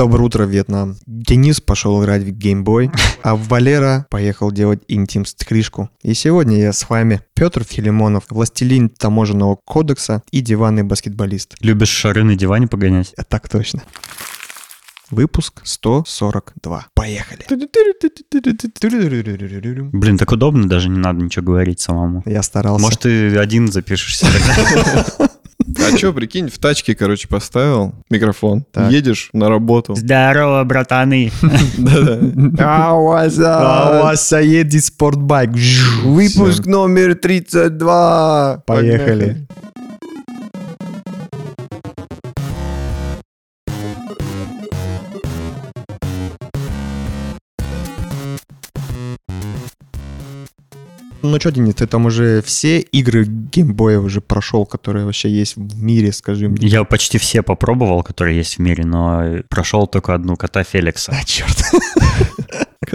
Доброе утро, Вьетнам. Денис пошел играть в геймбой, а Валера поехал делать интим-стрижку. И сегодня я с вами Петр Филимонов, властелин таможенного кодекса и диванный баскетболист. Любишь шары на диване погонять? А так точно. Выпуск 142. Поехали. Блин, так удобно, даже не надо ничего говорить самому. Я старался. Может, ты один запишешься тогда? А что, прикинь, в тачке, короче, поставил микрофон, Так. едешь на работу. Здорово, братаны. Да-да. А, Вася, едет спортбайк. Выпуск номер 32. Поехали. Ну что, Денис, ты там уже все игры геймбоя уже прошел, которые вообще есть в мире, скажи мне. Я почти все попробовал, которые есть в мире, но прошел только одну кота Феликса. А, черт.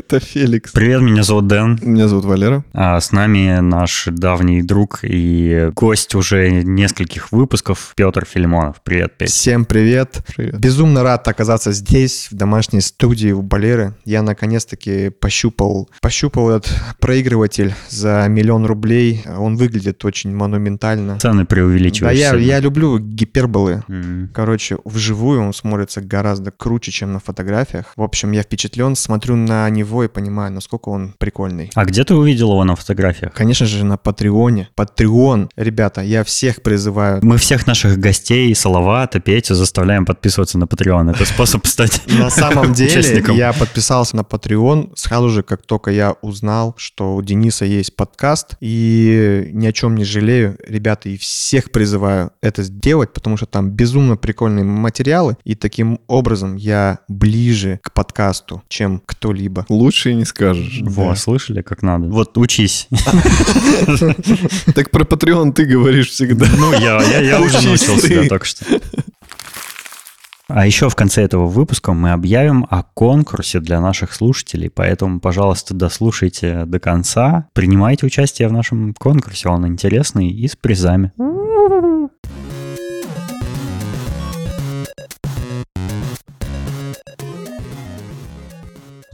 Это Феликс. Привет, меня зовут Дэн. Меня зовут Валера. А с нами наш давний друг и гость уже нескольких выпусков Петр Филимонов. Привет, Петь. Всем привет. Привет. Безумно рад оказаться здесь, в домашней студии у Балеры. Я наконец-таки пощупал, пощупал этот проигрыватель за миллион рублей. Он выглядит очень монументально. Цены Да, преувеличиваешь. я, я люблю гиперболы. М. Короче, вживую он смотрится гораздо круче, чем на фотографиях. В общем, я впечатлен, смотрю на него и понимаю, насколько он прикольный. А где ты увидел его на фотографиях? Конечно же, на Патреоне. Патреон. Ребята, я всех призываю. Мы всех наших гостей, Салавата, Петю заставляем подписываться на Patreon. Это способ стать На самом деле, я подписался на Patreon сразу же, как только я узнал, что у Дениса есть подкаст, и ни о чем не жалею. Ребята, и всех призываю это сделать, потому что там безумно прикольные материалы, и таким образом я ближе к подкасту, чем кто-либо. Лучше и не скажешь. Во, слышали, как надо? Вот учись. Так про Patreon ты говоришь всегда. Ну, я, я, я уже научил себя только что. А еще в конце этого выпуска мы объявим о конкурсе для наших слушателей, поэтому, пожалуйста, дослушайте до конца, принимайте участие в нашем конкурсе, он интересный и с призами.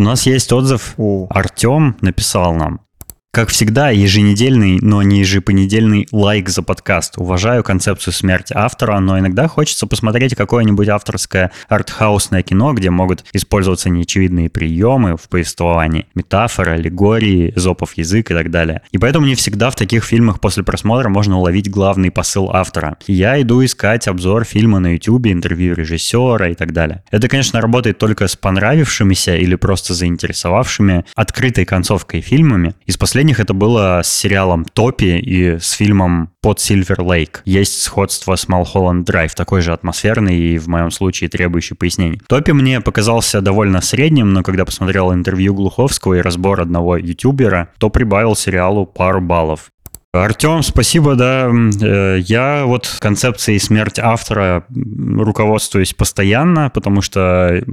У нас есть отзыв О, Артем написал нам. Как всегда, еженедельный, но не ежепонедельный лайк за подкаст. Уважаю концепцию смерти автора, но иногда хочется посмотреть какое-нибудь авторское артхаусное кино, где могут использоваться неочевидные приемы в повествовании, метафоры, аллегории, зопов язык и так далее. И поэтому не всегда в таких фильмах после просмотра можно уловить главный посыл автора. Я иду искать обзор фильма на YouTube, интервью режиссера и так далее. Это, конечно, работает только с понравившимися или просто заинтересовавшими открытой концовкой фильмами. Из последних это было с сериалом «Топи» и с фильмом «Под Сильвер Лейк». Есть сходство с Малхолланд Драйв, такой же атмосферный и в моем случае требующий пояснений. «Топи» мне показался довольно средним, но когда посмотрел интервью Глуховского и разбор одного ютубера, то прибавил сериалу пару баллов. Артем, спасибо, да. Э, Я вот концепцией смерть автора руководствуюсь постоянно, потому что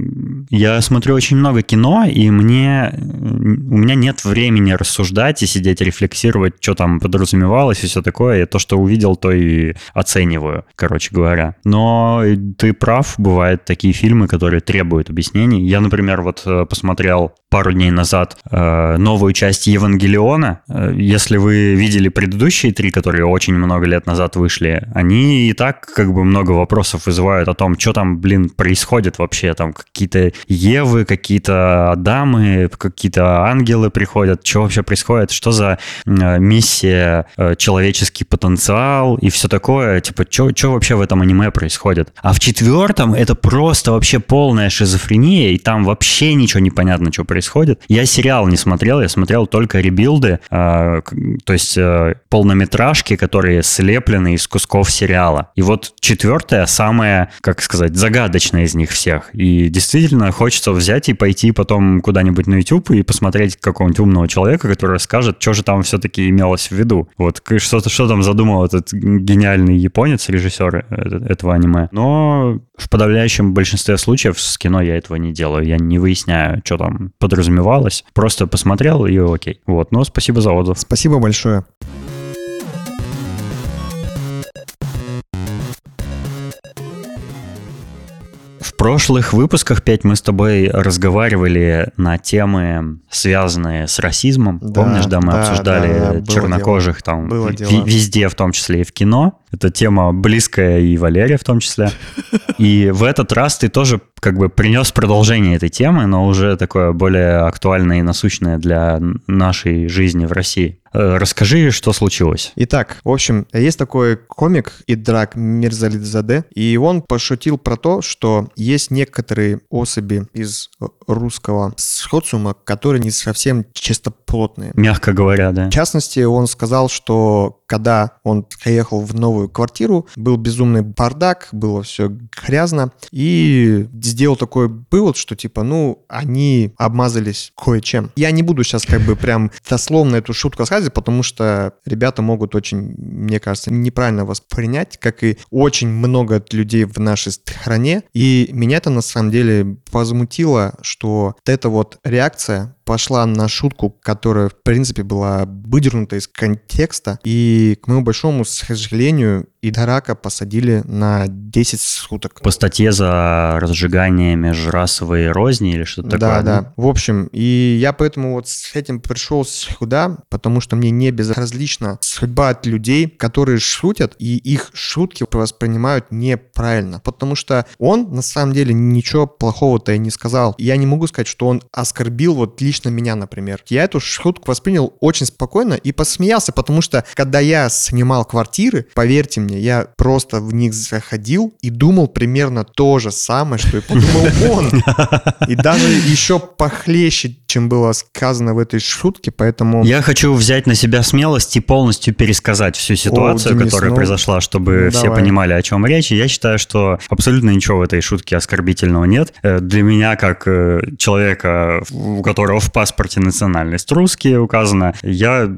я смотрю очень много кино, и мне у меня нет времени рассуждать и сидеть рефлексировать, что там подразумевалось и все такое. Я то, что увидел, то и оцениваю, короче говоря. Но ты прав, бывают такие фильмы, которые требуют объяснений. Я, например, вот э, посмотрел пару дней назад э, новую часть Евангелиона. Э, Если вы видели предыдущие три, которые очень много лет назад вышли, они и так как бы много вопросов вызывают о том, что там, блин, происходит вообще. Там какие-то Евы, какие-то Адамы, какие-то ангелы приходят. Что вообще происходит? Что за э, миссия, человеческий потенциал и все такое? Типа, что вообще в этом аниме происходит? А в четвертом это просто вообще полная шизофрения, и там вообще ничего не понятно, что происходит. Я сериал не смотрел, я смотрел только ребилды, э, то есть э, полнометражки, которые слеплены из кусков сериала. И вот четвертая самая, как сказать, загадочная из них всех. И действительно хочется взять и пойти потом куда-нибудь на YouTube и посмотреть какого-нибудь умного человека, который расскажет, что же там все-таки имелось в виду. Вот что-то, что там задумал этот гениальный японец, режиссер э- этого аниме. Но в подавляющем большинстве случаев с кино я этого не делаю. Я не выясняю, что там подразумевалось. Просто посмотрел и окей. Вот, но спасибо за отзыв. спасибо большое. Прошлых выпусках, Петь, мы с тобой разговаривали на темы, связанные с расизмом. Да, Помнишь, да, мы да, обсуждали да, да, чернокожих там Было ви- дело. везде, в том числе и в кино. Это тема близкая и Валерия в том числе. И в этот раз ты тоже как бы принес продолжение этой темы, но уже такое более актуальное и насущное для нашей жизни в России. Э, Расскажи, что случилось. Итак, в общем, есть такой комик Идрак Мирзалидзаде, и он пошутил про то, что есть некоторые особи из русского социума, которые не совсем чистоплотные. Мягко говоря, да. В частности, он сказал, что когда он приехал в новую квартиру, был безумный бардак, было все грязно, и сделал такой вывод, что типа, ну, они обмазались кое-чем. Я не буду сейчас как бы прям дословно эту шутку рассказывать, потому что ребята могут очень, мне кажется, неправильно воспринять, как и очень много людей в нашей стране. И меня это на самом деле возмутило, что вот эта вот реакция пошла на шутку, которая, в принципе, была выдернута из контекста. И, к моему большому сожалению, Идарака посадили на 10 суток. По статье за разжигание межрасовой розни или что-то такое. Да, да. В общем, и я поэтому вот с этим пришел сюда, потому что мне не безразлична судьба от людей, которые шутят, и их шутки воспринимают неправильно. Потому что он, на самом деле, ничего плохого-то и не сказал. Я не могу сказать, что он оскорбил вот лично меня, например. Я эту шутку воспринял очень спокойно и посмеялся, потому что, когда я снимал квартиры, поверьте мне, я просто в них заходил и думал примерно то же самое, что и подумал он. И даже еще похлеще, чем было сказано в этой шутке, поэтому... Я хочу взять на себя смелость и полностью пересказать всю ситуацию, Денис, которая ну, произошла, чтобы ну, все давай. понимали, о чем речь. И я считаю, что абсолютно ничего в этой шутке оскорбительного нет. Э, Для меня, как э, человека, у которого в паспорте национальность русский указана, я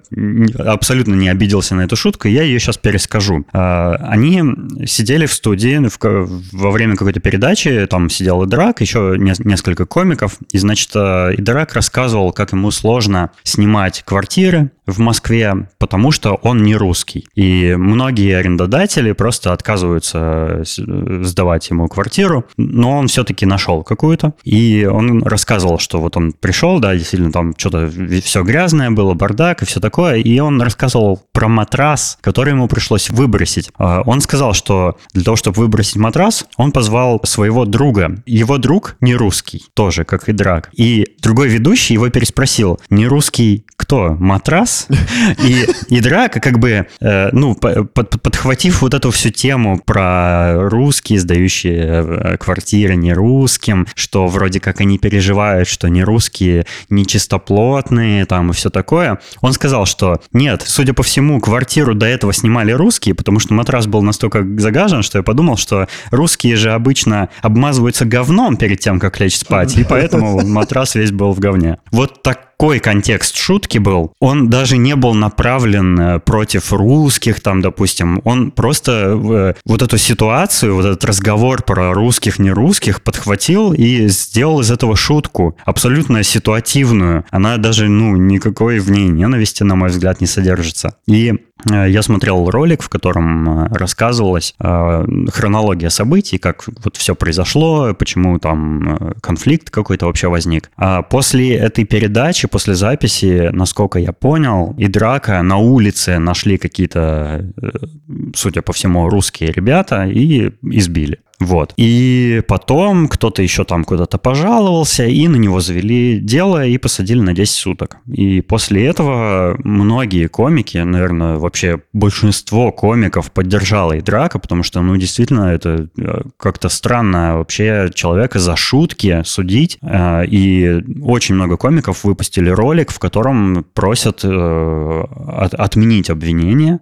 абсолютно не обиделся на эту шутку, и я ее сейчас перескажу. Э, Они сидели в студии ка- во время какой-то передачи, там сидел Идрак, еще не- несколько комиков, и, значит, э, Идрак рассказывал, как ему сложно снимать квартиры в Москве, потому что он не русский. И многие арендодатели просто отказываются с- сдавать ему квартиру, но он все-таки нашел какую-то. И он рассказывал, что вот он пришел, да, действительно там что-то все грязное было, бардак и все такое. И он рассказывал про матрас, который ему пришлось выбросить. А, Он сказал, что для того, чтобы выбросить матрас, он позвал своего друга. Его друг не русский, тоже, как и Драк. И другой ведущий его переспросил, не русский кто? Матрас? И, и Драк, как бы, э, ну, по- под- подхватив вот эту всю тему про русские, сдающие э, квартиры не русским, что вроде как они переживают, что не русские нечистоплотные, там и все такое, он сказал, что нет, судя по всему, квартиру до этого снимали русские, потому что матрас был настолько загажен, что я подумал, что русские же обычно обмазываются говном перед тем, как лечь спать, и поэтому матрас весь был в говне. Вот такой контекст шутки был. Он даже не был направлен э, против русских, там, допустим. Он просто э, вот эту ситуацию, вот этот разговор про русских, не русских подхватил и сделал из этого шутку, абсолютно ситуативную. Она даже, ну, никакой в ней ненависти, на мой взгляд, не содержится. И я смотрел ролик, в котором э, рассказывалась э, хронология событий, как вот все произошло, почему там э, конфликт какой-то вообще возник. А после этой передачи, после записи, насколько я понял, и драка на улице нашли какие-то, э, судя по всему, русские ребята и избили. Вот. И потом кто-то еще там куда-то пожаловался, и на него завели дело и посадили на 10 суток. И после этого многие комики, наверное, вообще большинство комиков поддержало и драка, потому что, ну, действительно, это э, как-то странно вообще человека за шутки судить. Э, И очень много комиков выпустили ролик, в котором просят э, от- отменить обвинение,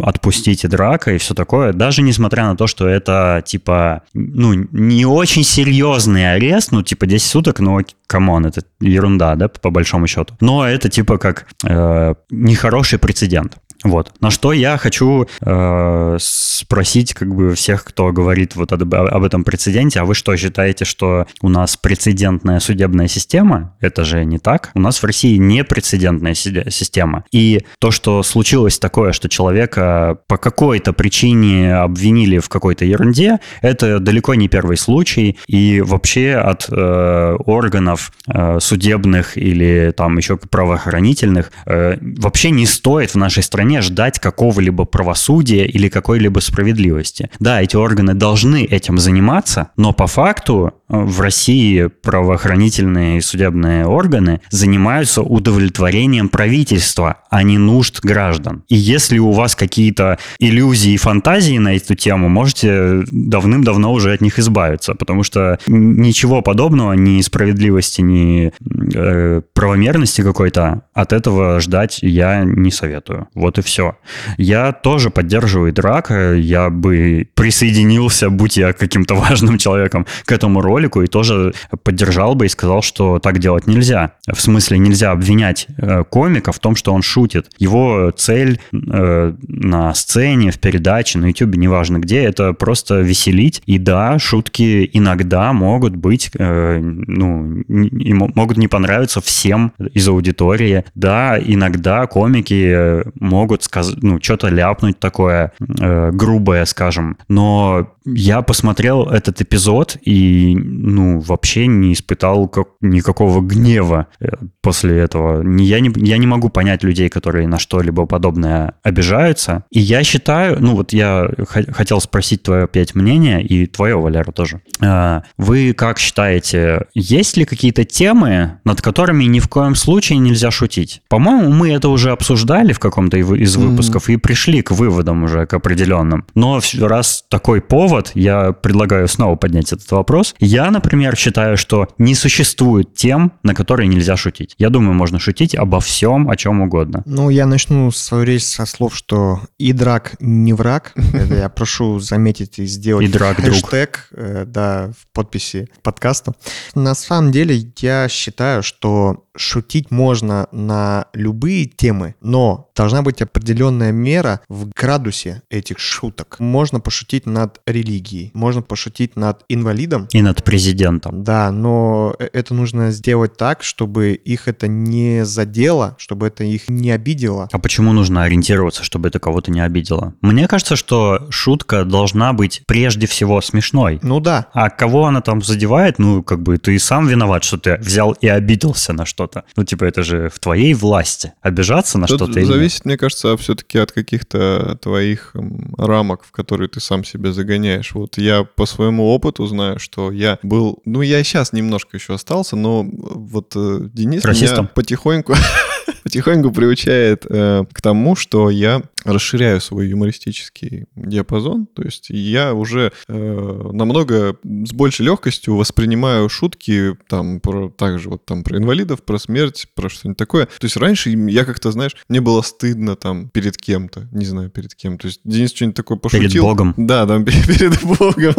отпустить и драка и все такое, даже несмотря на то, что это типа, ну, не очень серьезный арест, ну, типа 10 суток, ну, come on, это ерунда, да, по большому счету. Но это типа как э, нехороший прецедент. Вот. На что я хочу э, спросить как бы всех, кто говорит вот об, об этом прецеденте, а вы что, считаете, что у нас прецедентная судебная система? Это же не так. У нас в России не прецедентная система. И то, что случилось такое, что человека по какой-то причине обвинили в какой-то ерунде, это далеко не первый случай. И вообще от э, органов э, судебных или там еще правоохранительных э, вообще не стоит в нашей стране ждать какого-либо правосудия или какой-либо справедливости. Да, эти органы должны этим заниматься, но по факту в России правоохранительные и судебные органы занимаются удовлетворением правительства, а не нужд граждан. И если у вас какие-то иллюзии и фантазии на эту тему, можете давным-давно уже от них избавиться, потому что ничего подобного, ни справедливости, ни э, правомерности какой-то от этого ждать я не советую. Вот и все. Я тоже поддерживаю драка, я бы присоединился, будь я каким-то важным человеком, к этому ролику и тоже поддержал бы и сказал, что так делать нельзя. В смысле, нельзя обвинять э, комика в том, что он шутит. Его цель э, на сцене, в передаче, на YouTube, неважно где, это просто веселить. И да, шутки иногда могут быть, э, ну, не, могут не понравиться всем из аудитории. Да, иногда комики э, могут сказать, ну, что-то ляпнуть такое э, грубое, скажем. Но я посмотрел этот эпизод и, ну, вообще не испытал как, никакого гнева э, после этого. Я не, я не могу понять людей, которые на что-либо подобное обижаются. И я считаю, ну, вот я хотел спросить твое опять мнение, и твое, Валера, тоже. А, вы как считаете, есть ли какие-то темы, над которыми ни в коем случае нельзя шутить? По-моему, мы это уже обсуждали в каком-то из выпусков mm-hmm. и пришли к выводам уже, к определенным. Но раз такой повод, я предлагаю снова поднять этот вопрос. Я, например, считаю, что не существует тем, на которые нельзя шутить. Я думаю, можно шутить обо всем, о чем угодно. Ну, я начну свою речь со слов, что и драк не враг. Это я прошу заметить и сделать и драк хэштег э, да, в подписи подкаста. На самом деле, я считаю, что шутить можно на любые темы, но должна быть определенная мера в градусе этих шуток. Можно пошутить над религией, можно пошутить над инвалидом. И над президентом. Да, но э, это нужно сделать так, чтобы их это не задело, чтобы это их не обидело. А почему нужно ориентироваться, чтобы это кого-то не обидело? Мне кажется, что шутка должна быть прежде всего смешной. Ну да. А кого она там задевает, ну, как бы ты сам виноват, что ты взял и обиделся на что что-то. Ну, типа, это же в твоей власти. Обижаться на Тут что-то зависит, мне кажется, все-таки от каких-то твоих рамок, в которые ты сам себя загоняешь. Вот я по своему опыту знаю, что я был... Ну, я сейчас немножко еще остался, но вот э, Денис Расистом. меня потихоньку потихоньку приучает э, к тому, что я расширяю свой юмористический диапазон. То есть я уже э, намного с большей легкостью воспринимаю шутки там про также вот там про инвалидов, про смерть, про что-нибудь такое. То есть раньше я как-то, знаешь, мне было стыдно там перед кем-то, не знаю перед кем. То есть Денис что-нибудь такое пошутил. Перед Богом. Да, там перед Богом.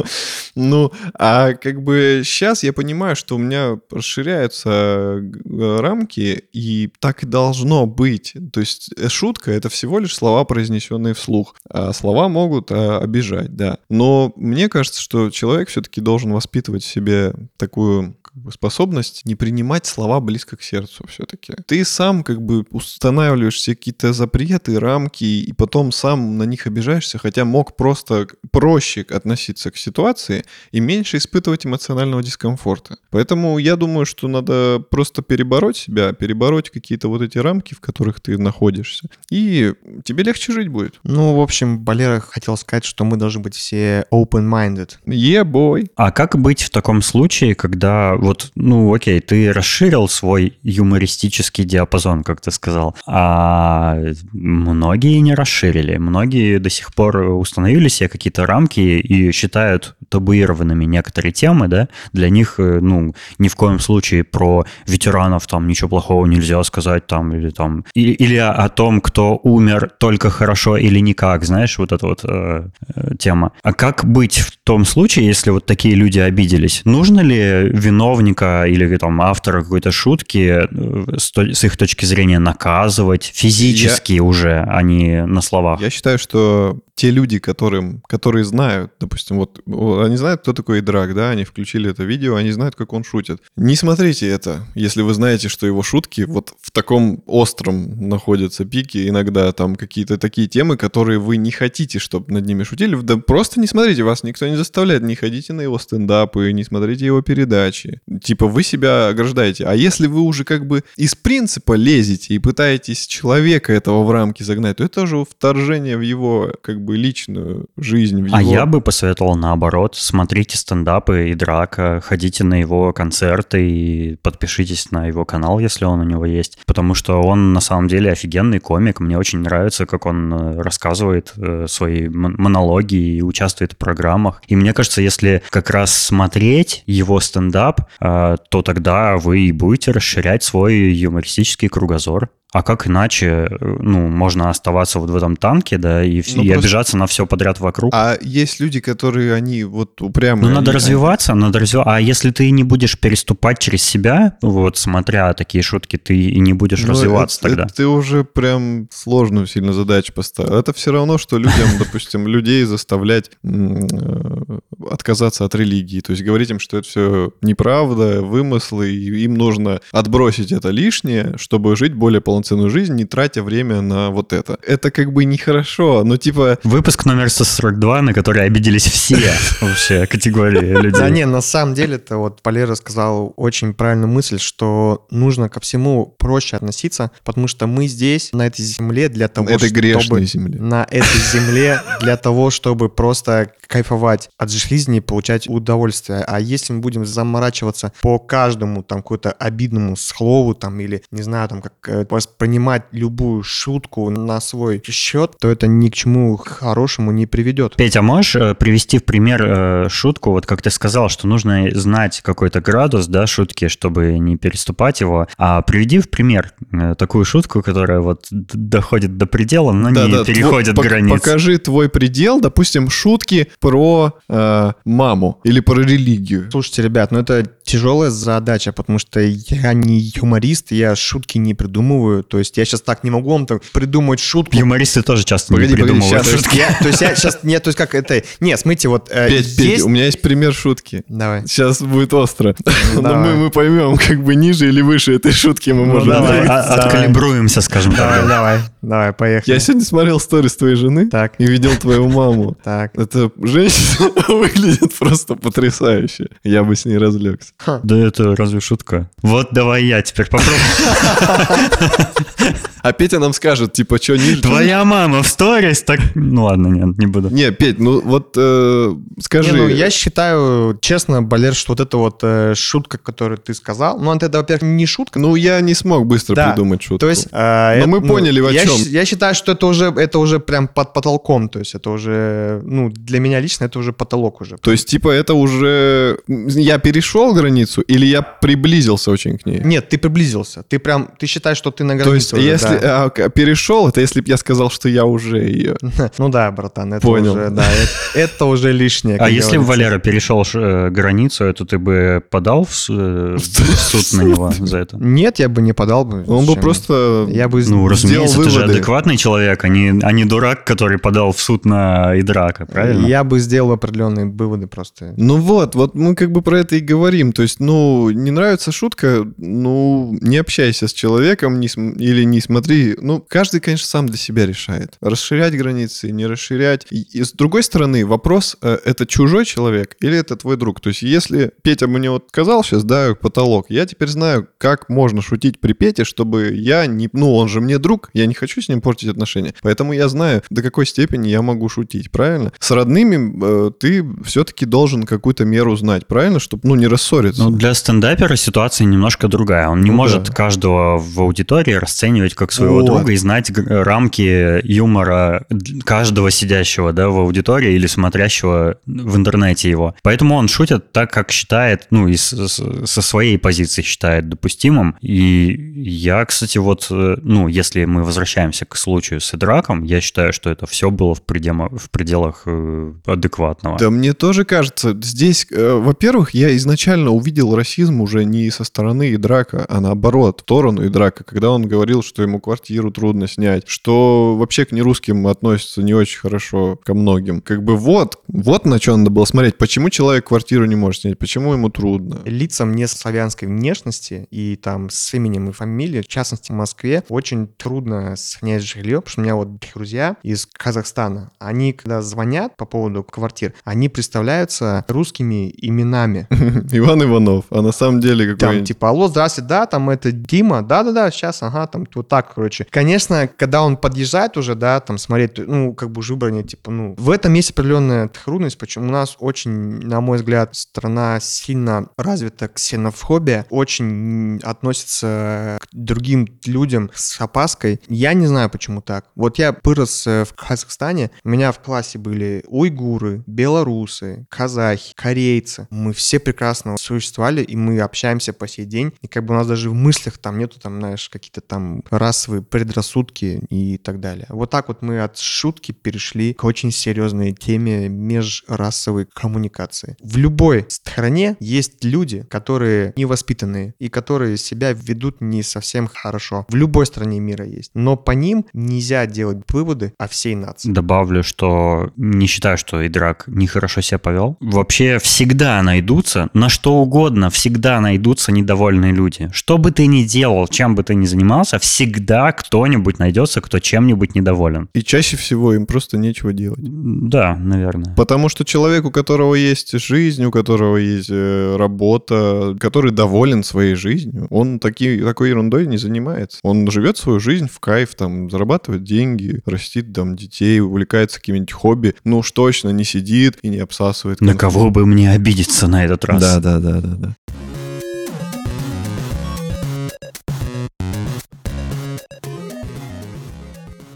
Ну, а как бы сейчас я понимаю, что у меня расширяются рамки, и так и должно быть. То есть э, шутка — это всего лишь слова произнесенные вслух. А слова могут а, обижать, да. Но мне кажется, что человек все-таки должен воспитывать в себе такую как бы, способность не принимать слова близко к сердцу все-таки. Ты сам как бы устанавливаешь себе какие-то запреты, рамки, и потом сам на них обижаешься, хотя мог просто проще относиться к ситуации и меньше испытывать эмоционального дискомфорта. Поэтому я думаю, что надо просто перебороть себя, перебороть какие-то вот эти рамки, в которых ты находишься, и тебе легче жить будет. Ну, в общем, Балера хотел сказать, что мы должны быть все open-minded. Yeah, boy. А как быть в таком случае, когда вот, ну, окей, ты расширил свой юмористический диапазон, как ты сказал, а многие не расширили. Многие до сих пор установили себе какие-то рамки и считают табуированными некоторые темы, да, для них, э, ну, ни в коем случае про ветеранов там ничего плохого нельзя сказать там, или там, или, или о том, кто умер только хорошо или никак, знаешь, вот эта вот э, э, тема. А как быть в том случае, если вот такие люди обиделись? Нужно ли виновника или там автора какой-то шутки э, с, с их точки зрения наказывать физически я, уже, а не на словах? Я считаю, что те люди, которым, которые знают, допустим, вот они знают, кто такой Драк, да, они включили это видео, они знают, как он шутит. Не смотрите это, если вы знаете, что его шутки вот в таком остром находятся пике, иногда там какие-то такие темы, которые вы не хотите, чтобы над ними шутили, да просто не смотрите, вас никто не заставляет, не ходите на его стендапы, не смотрите его передачи. Типа вы себя ограждаете. А если вы уже как бы из принципа лезете и пытаетесь человека этого в рамки загнать, то это уже вторжение в его как бы личную жизнь. В а его... я бы посоветовал наоборот, смотрите стендапы и драка, ходите на его концерты и подпишитесь на его канал, если он у него есть, потому что он на самом деле офигенный комик, мне очень нравится, как он э, рассказывает э, свои монологи и участвует в программах. И мне кажется, если как раз смотреть его стендап, э, то тогда вы и будете расширять свой юмористический кругозор. А как иначе, ну, можно оставаться вот в этом танке, да, и, ну, и просто... обижаться на все подряд вокруг? А есть люди, которые, они вот упрямые. Ну, надо они... развиваться, надо развиваться. А если ты не будешь переступать через себя, вот, смотря такие шутки, ты и не будешь ну, развиваться это, тогда? Это ты уже прям сложную сильно задачу поставил. Это все равно, что людям, допустим, людей заставлять э, отказаться от религии. То есть говорить им, что это все неправда, вымыслы, и им нужно отбросить это лишнее, чтобы жить более полноценно полноценную жизнь, не тратя время на вот это. Это как бы нехорошо, но типа... Выпуск номер 142, на который обиделись все вообще категории людей. Да не, на самом деле это вот Полера сказал очень правильную мысль, что нужно ко всему проще относиться, потому что мы здесь, на этой земле, для того, этой чтобы... земле. На этой земле для того, чтобы просто кайфовать от жизни и получать удовольствие. А если мы будем заморачиваться по каждому там какому-то обидному слову там или, не знаю, там как э, воспринимать любую шутку на свой счет, то это ни к чему хорошему не приведет. Петя, можешь э, привести в пример э, шутку, вот как ты сказал, что нужно знать какой-то градус, да, шутки, чтобы не переступать его, а приведи в пример э, такую шутку, которая вот доходит до предела, но да, не да, переходит твой, границ. Покажи твой предел, допустим, шутки про э, маму или про религию. Слушайте, ребят, ну это тяжелая задача, потому что я не юморист, я шутки не придумываю, то есть я сейчас так не могу вам там придумать шутку. Юмористы тоже часто погоди, не придумывают погоди, шутки. Я, то есть я сейчас, нет, то есть как это, не, смотрите, вот э, Петь, есть... Петь, у меня есть пример шутки. Давай. Сейчас будет остро. Но мы, мы поймем, как бы ниже или выше этой шутки мы ну, можем. Давай, а, откалибруемся, скажем так. Давай, давай, поехали. Я сегодня смотрел сторис твоей жены так. и видел твою маму. Так. Это женщина выглядит просто потрясающе. Я бы с ней разлегся. Да это разве шутка? Вот давай я теперь попробую. А Петя нам скажет, типа, что ниже... Твоя мама в сторис, так... Ну ладно, нет, не буду. Не, Петь, ну вот э, скажи... Не, ну, я считаю, честно, Балер, что вот эта вот э, шутка, которую ты сказал, ну это, во-первых, не шутка. Ну я не смог быстро да. придумать шутку. То есть... Э, Но это, мы поняли, ну, о я, чем. Я считаю, что это уже, это уже прям под потолком, то есть это уже, ну, для меня лично это уже потолок уже. То есть, типа, это уже... Я перешел границу или я приблизился очень к ней? Нет, ты приблизился. Ты прям, ты считаешь, что ты на То есть, уже, если да. а, перешел, это если бы я сказал, что я уже ее. Ну да, братан, это Понял. уже, да, это, это уже лишнее. А если бы Валера перешел э, границу, это ты бы подал в, э, в суд на него за это? Нет, я бы не подал бы. Он бы просто я бы Ну, разумеется, ты же адекватный человек, а не, а не дурак, который подал в суд на Идрака, правильно? Я бы сделал определенные выводы просто. Ну вот, вот мы как бы про это и говорим. То есть, ну, не нравится шутка, ну, не общайся с человеком не или не смотри. Ну, каждый, конечно, сам для себя решает. Расширять границы, не расширять. И, и с другой стороны, вопрос, э, это чужой человек или это твой друг? То есть, если Петя мне вот сказал сейчас, да, потолок, я теперь знаю, как можно шутить при Пете, чтобы я не... Ну, он же мне друг, я не хочу с ним портить отношения. Поэтому я знаю, до какой степени я могу шутить, правильно? С родными э, ты все-таки должен какую-то меру знать, правильно? Чтобы, ну, не рассориться. Ну, для стендапера ситуация немножко другая. Он не ну, может да. каждого в аудитории расценивать как своего Вот. друга и знать рамки юмора каждого сидящего да, в аудитории или смотрящего в интернете его. Поэтому он шутит так, как считает, ну, и со своей позиции считает допустимым. И я, кстати, вот, э, ну, если мы возвращаемся к случаю с Идраком, я считаю, что это все было в, предема- в пределах э, адекватного. Да мне тоже кажется, здесь, э, во-первых, я изначально увидел расизм уже не со стороны Идрака, а наоборот, в сторону Идрака, когда он говорил, что ему квартиру трудно снять, что вообще к нерусским относится не очень хорошо ко многим. Как бы вот, вот на что надо было смотреть. Почему человек квартиру не может снять, почему ему трудно? лицам не славянской внешности и там с именем и фамилией, в частности в Москве, очень трудно снять жилье, потому что у меня вот друзья из Казахстана, они когда звонят по поводу квартир, они представляются русскими именами. Иван Иванов, а на самом деле Там какой типа, алло, здравствуйте, да, там это Дима, да-да-да, сейчас, ага, там вот так, короче. Конечно, когда он подъезжает уже, да, там смотреть, ну, как бы уже выбрание, типа, ну, в этом есть определенная трудность, почему у нас очень, на мой взгляд, страна сильно развита ксенофобия, очень относится к другим людям с опаской. Я не знаю, почему так. Вот я вырос э, в Казахстане, у меня в классе были уйгуры, белорусы, казахи, корейцы. Мы все прекрасно существовали, и мы общаемся по сей день. И как бы у нас даже в мыслях там нету, там, знаешь, какие-то там расовые предрассудки и так далее. Вот так вот мы от шутки перешли к очень серьезной теме межрасовой коммуникации. В любой стране есть люди, которые невоспитанные и которые себя ведут не совсем хорошо. В любой стране мира есть. Но по ним нельзя делать выводы о всей нации. Добавлю, что не считаю, что Идрак нехорошо себя повел. Вообще всегда найдутся, на что угодно, всегда найдутся недовольные люди. Что бы ты ни делал, чем бы ты ни занимался, всегда кто-нибудь найдется, кто чем-нибудь недоволен. И чаще всего им просто нечего делать. Да, наверное. Потому что человек, у которого есть жизнь, у которого есть э, работа, который доволен своей жизнью, он таки, такой ерундой не занимается. Он живет свою жизнь в кайф, там, зарабатывает деньги, растит там детей, увлекается какими-нибудь хобби, но уж точно не сидит и не обсасывает. На кого бы мне обидеться на этот раз? Да, да, да, да, да.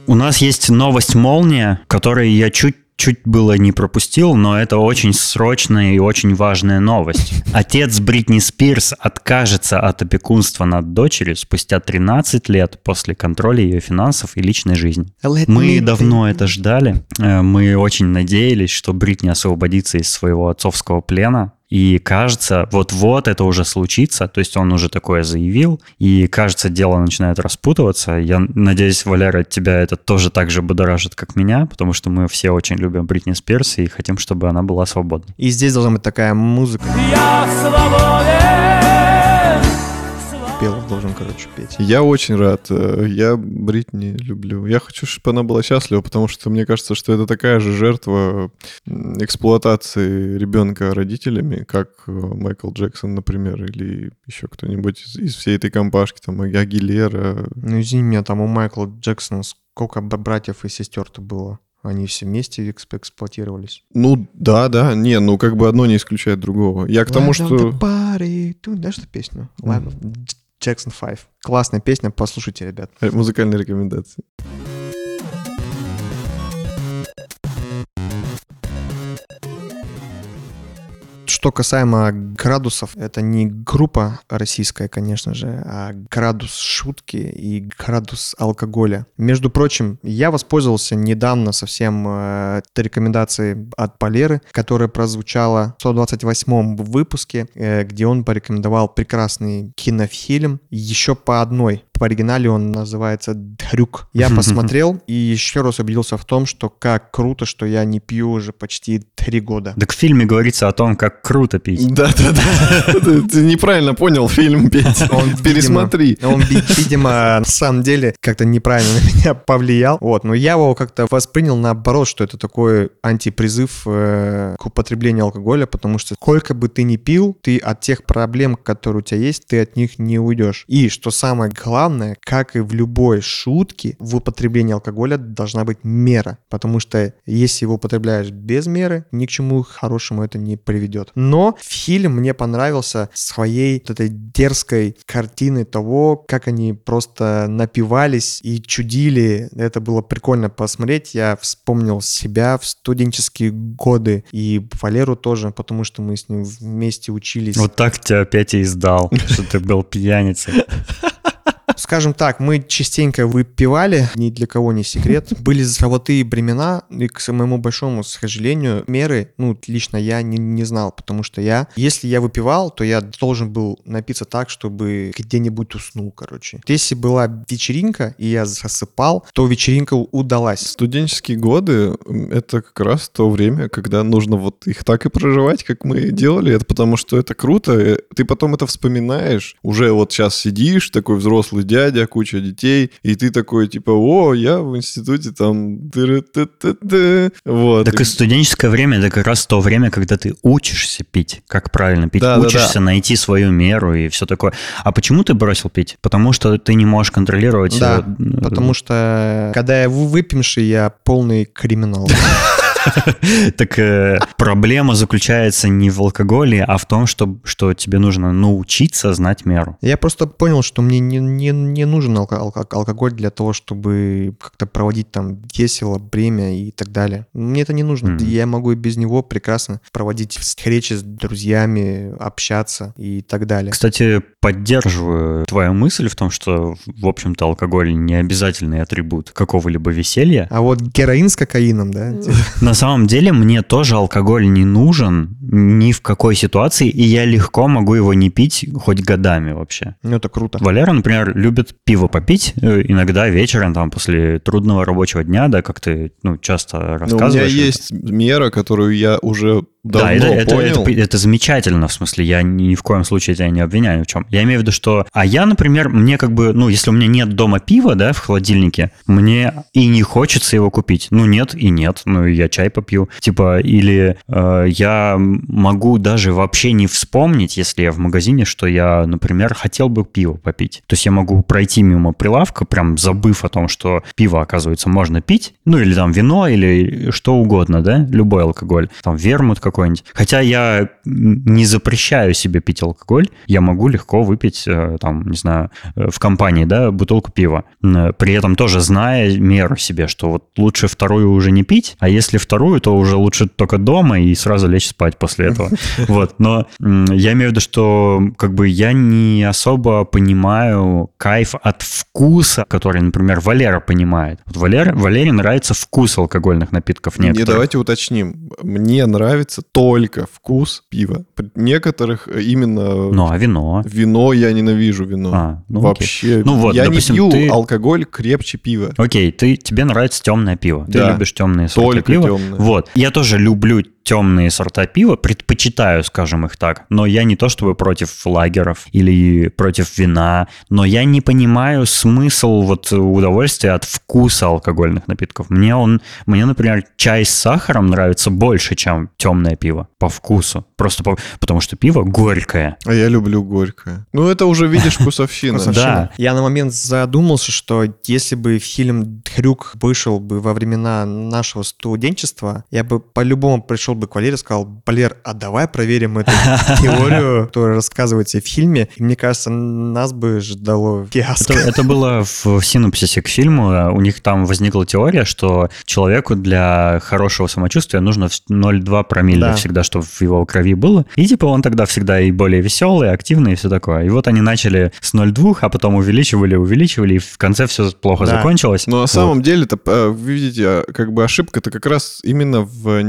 У нас есть новость «Молния», которую я чуть чуть было не пропустил, но это очень срочная и очень важная новость. Отец Бритни Спирс откажется от опекунства над дочерью спустя 13 лет после контроля ее финансов и личной жизни. Мы давно это ждали. Э, Мы очень надеялись, что Бритни освободится из своего отцовского плена. И кажется, вот-вот это уже случится. То есть он уже такое заявил. И кажется, дело начинает распутываться. Я надеюсь, Валера, тебя это тоже так же будоражит, как меня, потому что мы все очень любим Бритни Спирс и хотим, чтобы она была свободна. И здесь должна быть такая музыка. Я свободен. Пелов должен, короче, петь. Я очень рад. э, Я Бритни люблю. Я хочу, чтобы она была счастлива, потому что мне кажется, что это такая же жертва эксплуатации ребенка родителями, как э, Майкл Джексон, например, или еще кто-нибудь из, из всей этой компашки, там, Агилера. Ну, извини меня, там у Майкла Джексона сколько братьев и сестер-то было? Они все вместе эксп- эксплуатировались. Ну, да, да, не, ну, как бы одно не исключает другого. Я к тому, что... party. Ты знаешь эту песню? Of J- Jackson 5. Классная песня, послушайте, ребят. Музыкальные рекомендации. Что касаемо градусов, это не группа российская, конечно же, а градус шутки и градус алкоголя. Между прочим, я воспользовался недавно совсем э, рекомендацией от Полеры, которая прозвучала в 128-м выпуске, э, где он порекомендовал прекрасный кинофильм еще по одной. По оригинале он называется «Дрюк». Я посмотрел и еще раз убедился в том, что как круто, что я не пью уже почти три года. Так в фильме говорится о том, как круто пить. Да-да-да. Ты ты неправильно понял фильм, Петь. Он, Пересмотри. Он, ви- видимо, на самом деле как-то неправильно на меня повлиял. Вот, но я его как-то воспринял наоборот, что это такой антипризыв э, к употреблению алкоголя, потому что сколько бы ты ни пил, ты от тех проблем, которые у тебя есть, ты от них не уйдешь. И что самое главное, главное, как и в любой шутке, в употреблении алкоголя должна быть мера, потому что если его употребляешь без меры, ни к чему хорошему это не приведет. Но фильм мне понравился своей вот этой дерзкой картины того, как они просто напивались и чудили. Это было прикольно посмотреть. Я вспомнил себя в студенческие годы и Валеру тоже, потому что мы с ним вместе учились. Вот так тебя опять и издал, что ты был пьяницей. Скажем так, мы частенько выпивали, ни для кого не секрет. Были золотые времена, и, к моему большому сожалению, меры, ну, лично я не, не знал, потому что я, если я выпивал, то я должен был напиться так, чтобы где-нибудь уснул, короче. Если была вечеринка, и я засыпал, то вечеринка удалась. Студенческие годы — это как раз то время, когда нужно вот их так и проживать, как мы делали. Это потому что это круто. Ты потом это вспоминаешь. Уже вот сейчас сидишь, такой взрослый дядя, куча детей, и ты такой, типа, о, я в институте там... Вот. Так и студенческое время — это как раз то время, когда ты учишься пить, как правильно пить, Да, да, учишься да. найти свою меру и все такое. А почему ты бросил пить? Потому что ты не можешь контролировать... Да, э, потому что когда я вы- выпивший, я полный криминал. Так э, проблема заключается не в алкоголе, а в том, что, что тебе нужно научиться знать меру. Я просто понял, что мне не, не, не нужен алко- алко- алкоголь для того, чтобы как-то проводить там весело, время и так далее. Мне это не нужно. Я могу и без него прекрасно проводить встречи с друзьями, общаться и так далее. Кстати, поддерживаю твою мысль в том, что, в общем-то, алкоголь не обязательный атрибут какого-либо веселья. А вот героин с кокаином, да? На самом деле мне тоже алкоголь не нужен ни в какой ситуации, и я легко могу его не пить хоть годами вообще. Ну, это круто. Валера, например, любит пиво попить э, иногда вечером, там, после трудного рабочего дня, да, как ты, ну, часто Но у рассказываешь. меня есть мера, которую я уже давно да, это, это, понял. это, это замечательно, в смысле, я ни в коем случае тебя не обвиняю ни в чем. Я имею в виду, что... А я, например, мне как бы, ну, если у меня нет дома пива, да, в холодильнике, мне и не хочется его купить. Ну, нет и нет, ну, я чай попью. Типа, или э, я могу даже вообще не вспомнить, если я в магазине, что я, например, хотел бы пиво попить. То есть я могу пройти мимо прилавка, прям забыв о том, что пиво, оказывается, можно пить, ну, или там вино, или что угодно, да, любой алкоголь, там вермут какой-нибудь. Хотя я не запрещаю себе пить алкоголь, я могу легко выпить, э, там, не знаю, э, в компании, да, бутылку пива. При этом тоже зная меру себе, что вот лучше вторую уже не пить, а если вторую, то уже лучше только дома и сразу лечь спать после этого. Вот, но я имею в виду, что как бы я не особо понимаю кайф от вкуса, который, например, Валера понимает. Вот Валер, Валере нравится вкус алкогольных напитков Не, некоторых. давайте уточним. Мне нравится только вкус пива. При Некоторых э, именно Ну, а вино? вино я ненавижу вино. А, ну, Вообще. Ну вот, я допустим, не пью ты- алкоголь крепче пива. Окей, ты, тебе нравится темное пиво. Ты Да. любишь темные сорта Только пива. Вот. Я тоже люблю темные сорта пива, предпочитаю, скажем их так. Но я не то чтобы против лагеров или против вина, но я не понимаю смысл вот удовольствия от вкуса алкогольных напитков. Мне он, мне, например, чай с сахаром нравится больше, чем темное пиво по вкусу. Просто по- потому что пиво горькое. А я люблю горькое. Ну, это уже видишь вкусовщина. Да. Я на момент задумался, что если бы фильм «Хрюк» вышел бы во времена нашего студенчества, я бы по-любому пришел бы к Валере и сказал, Валер, а давай проверим эту теорию, которая рассказывается в фильме. И мне кажется, нас бы ждало фиаско. Это, это было в синопсисе к фильму. У них там возникла теория, что человеку для хорошего самочувствия нужно в 0,2 промилле Да. всегда, чтобы в его крови было. И типа он тогда всегда и более веселый, активный и все такое. И вот они начали с 0,2, а потом увеличивали, увеличивали, и в конце все плохо Да. закончилось. Но на Вот. самом деле-то, э, вы видите, а, как бы ошибка-то как раз именно в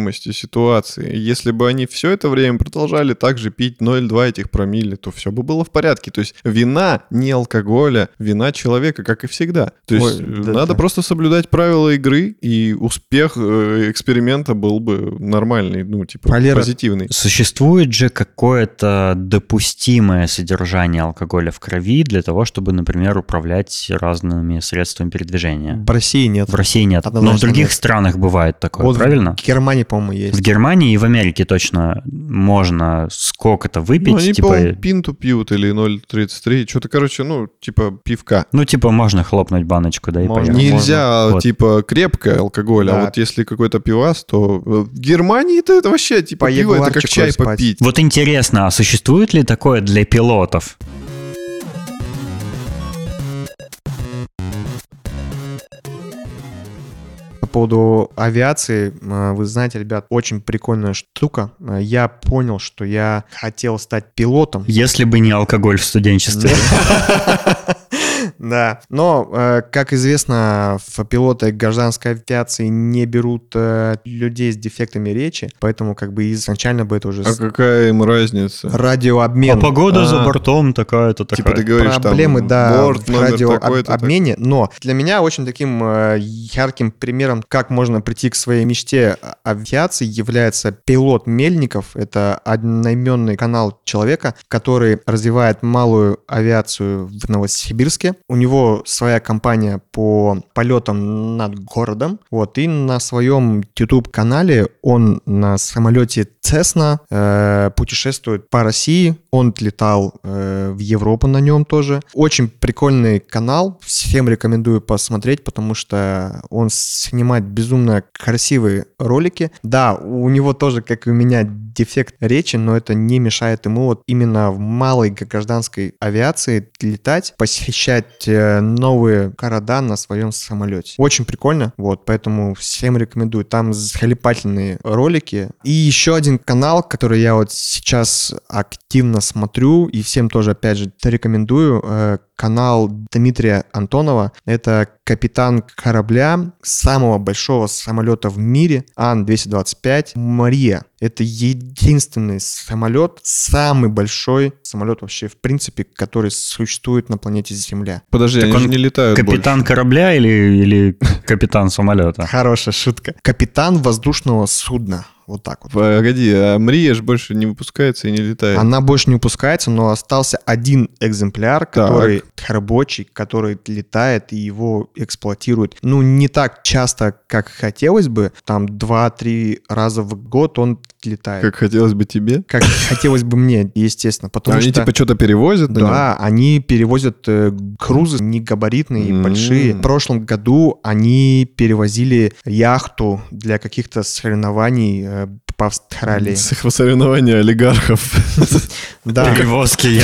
неконтролируемости ситуации. Если бы они все это время продолжали также пить 0,2 этих промилле, то все бы было в порядке. То есть вина не алкоголя, вина человека, как и всегда. То есть Ой, да, надо да. просто соблюдать правила игры, и успех э, эксперимента был бы нормальный, ну, типа, Валера, позитивный. Существует же какое-то допустимое содержание алкоголя в крови для того, чтобы, например, управлять разными средствами передвижения. В России нет. В России нет. Но в Однозначно других нет. странах бывает такое, Вот правильно? в Германии по-моему, В есть. Германии и в Америке точно можно сколько-то выпить. Ну, они, типа, по-моему, пинту пьют или 0,33. Что-то, короче, ну, типа пивка. ну, типа, можно хлопнуть баночку, да, и Можно. поехать. Нельзя, Вот. типа, крепкое алкоголь, Да. а вот если какой-то пивас, то э, в Германии-то это вообще, типа, По пиво, это как чай спать. попить. Вот интересно, а существует ли такое для пилотов? Поводу авиации, э, вы знаете, ребят, очень прикольная штука. Э, Я понял, что я хотел стать пилотом. Если бы не алкоголь в студенчестве. Да, но, э, как известно, в пилоты гражданской авиации не берут людей с дефектами речи, поэтому как бы изначально бы это уже А какая им разница? А радиообмен. погода за А. бортом такая-то Типа ты такая. говоришь, проблемы, да, борт в радиообмене, но для меня очень таким ярким примером, как можно прийти к своей мечте авиации, является пилот Мельников. Это одноименный канал человека, который развивает малую авиацию в Новосибирске. У него своя компания по полетам над городом. Вот, и на своем YouTube-канале он на самолете Cessna э, путешествует по России. Он летал э, в Европу на нем тоже. Очень прикольный канал. Всем рекомендую посмотреть, потому что он снимает безумно красивые ролики. Да, у него тоже, как и у меня, дефект речи, но это не мешает ему вот именно в малой гражданской авиации летать, посещать э, новые города на своем самолете. Очень прикольно, вот, поэтому всем рекомендую. Там залипательные ролики. И еще один канал, который я вот сейчас активно смотрю, и всем тоже, опять же, рекомендую, э, канал Дмитрия Антонова. Это капитан корабля самого большого самолета в мире, Ан-225, Мария. Это единственный самолет, самый большой самолет вообще, в принципе, который существует на планете Земля. Подожди, Так они он же не летают Капитан корабля или, или капитан самолета? Хорошая шутка. Капитан воздушного судна. Вот так вот. Погоди, а Мрия же больше не выпускается и не летает. Она больше не выпускается, но остался один экземпляр, который рабочий, который летает и его эксплуатируют. Ну, не так часто, как хотелось бы. Там 2-3 раза в год он летает. Как хотелось бы тебе. Как хотелось бы мне, естественно. Потому они что... типа что-то перевозят? Да, они перевозят э, грузы негабаритные, М. большие. В прошлом году они перевозили яхту для каких-то соревнований э, по Австралии. С- Соревнования олигархов. Да. Перевозки.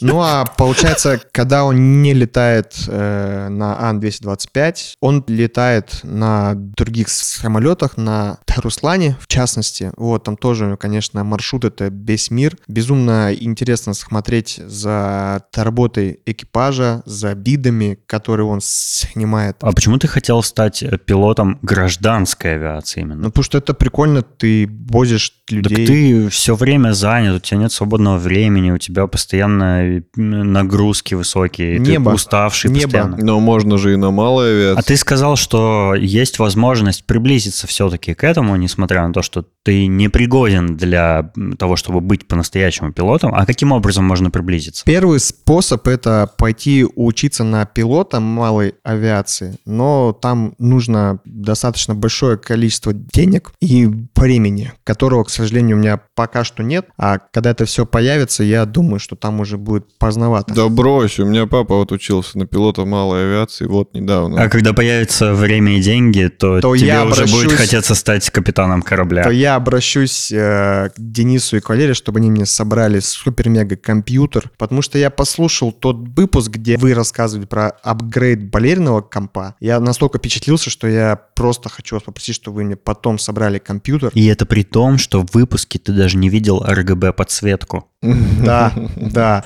Ну а получается, когда он не летает э, на Ан-225, он летает на других самолетах, на Руслане в частности. Вот там тоже, конечно, маршрут это весь мир. Безумно интересно смотреть за работой экипажа, за бидами, которые он снимает. А почему ты хотел стать э, пилотом гражданской авиации Ну, именно? потому что это прикольно, ты возишь Так людей. ты все время занят, у тебя нет свободного времени, у тебя постоянно э, нагрузки высокие, Небо. ты уставший Небо. постоянно. Но можно же и на малой авиации. А ты сказал, что есть возможность приблизиться все-таки к этому, несмотря на то, что ты не пригоден для того, чтобы быть по-настоящему пилотом. А каким образом можно приблизиться? Первый способ это пойти учиться на пилота малой авиации, но там нужно достаточно большое количество денег и времени, которого, к сожалению, у меня пока что нет. А когда это все появится, я думаю, что там уже будет поздновато. Да брось, у меня папа вот учился на пилота малой авиации вот недавно. А когда появится время и деньги, то, То тебе я уже будет обращусь- хотеться стать капитаном корабля. То я обращусь э, к Денису и к Валере, чтобы они мне собрали супер-мега компьютер, потому что я послушал тот выпуск, где вы рассказывали про апгрейд балерного компа. Я настолько впечатлился, что я просто хочу вас попросить, чтобы вы мне потом собрали компьютер. И это при том, что в выпуске ты даже не видел RGB-подсветку. Да, да.